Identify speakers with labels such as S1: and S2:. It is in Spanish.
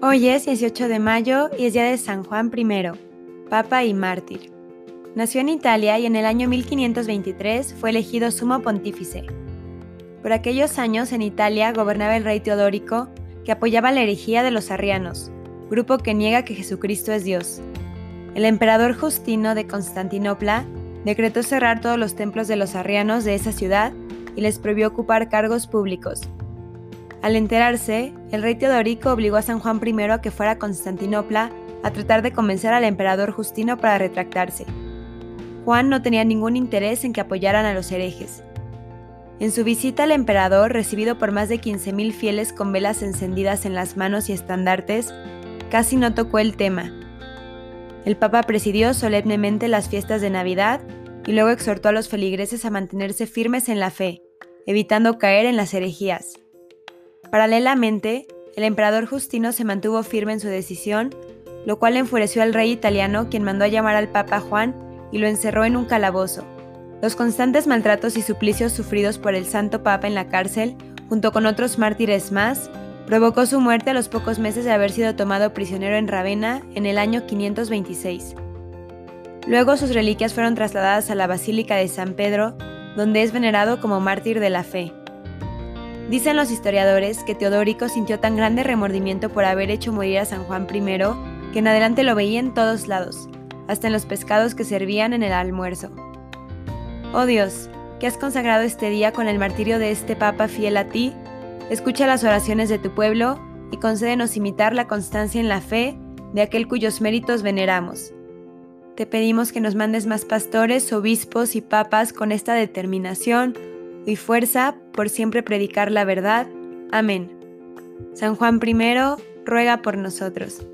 S1: Hoy es 18 de mayo y es día de San Juan I, Papa y mártir. Nació en Italia y en el año 1523 fue elegido sumo pontífice. Por aquellos años en Italia gobernaba el rey Teodórico, que apoyaba la herejía de los arrianos, grupo que niega que Jesucristo es Dios. El emperador Justino de Constantinopla decretó cerrar todos los templos de los arrianos de esa ciudad y les prohibió ocupar cargos públicos, al enterarse, el rey Teodorico obligó a San Juan I a que fuera a Constantinopla a tratar de convencer al emperador Justino para retractarse. Juan no tenía ningún interés en que apoyaran a los herejes. En su visita al emperador, recibido por más de 15.000 fieles con velas encendidas en las manos y estandartes, casi no tocó el tema. El Papa presidió solemnemente las fiestas de Navidad y luego exhortó a los feligreses a mantenerse firmes en la fe, evitando caer en las herejías. Paralelamente, el emperador Justino se mantuvo firme en su decisión, lo cual enfureció al rey italiano, quien mandó a llamar al Papa Juan y lo encerró en un calabozo. Los constantes maltratos y suplicios sufridos por el Santo Papa en la cárcel, junto con otros mártires más, provocó su muerte a los pocos meses de haber sido tomado prisionero en Ravenna en el año 526. Luego sus reliquias fueron trasladadas a la Basílica de San Pedro, donde es venerado como mártir de la fe. Dicen los historiadores que Teodórico sintió tan grande remordimiento por haber hecho morir a San Juan I que en adelante lo veía en todos lados, hasta en los pescados que servían en el almuerzo. Oh Dios, que has consagrado este día con el martirio de este Papa fiel a ti, escucha las oraciones de tu pueblo y concédenos imitar la constancia en la fe de aquel cuyos méritos veneramos. Te pedimos que nos mandes más pastores, obispos y papas con esta determinación y fuerza por siempre predicar la verdad. Amén. San Juan I, ruega por nosotros.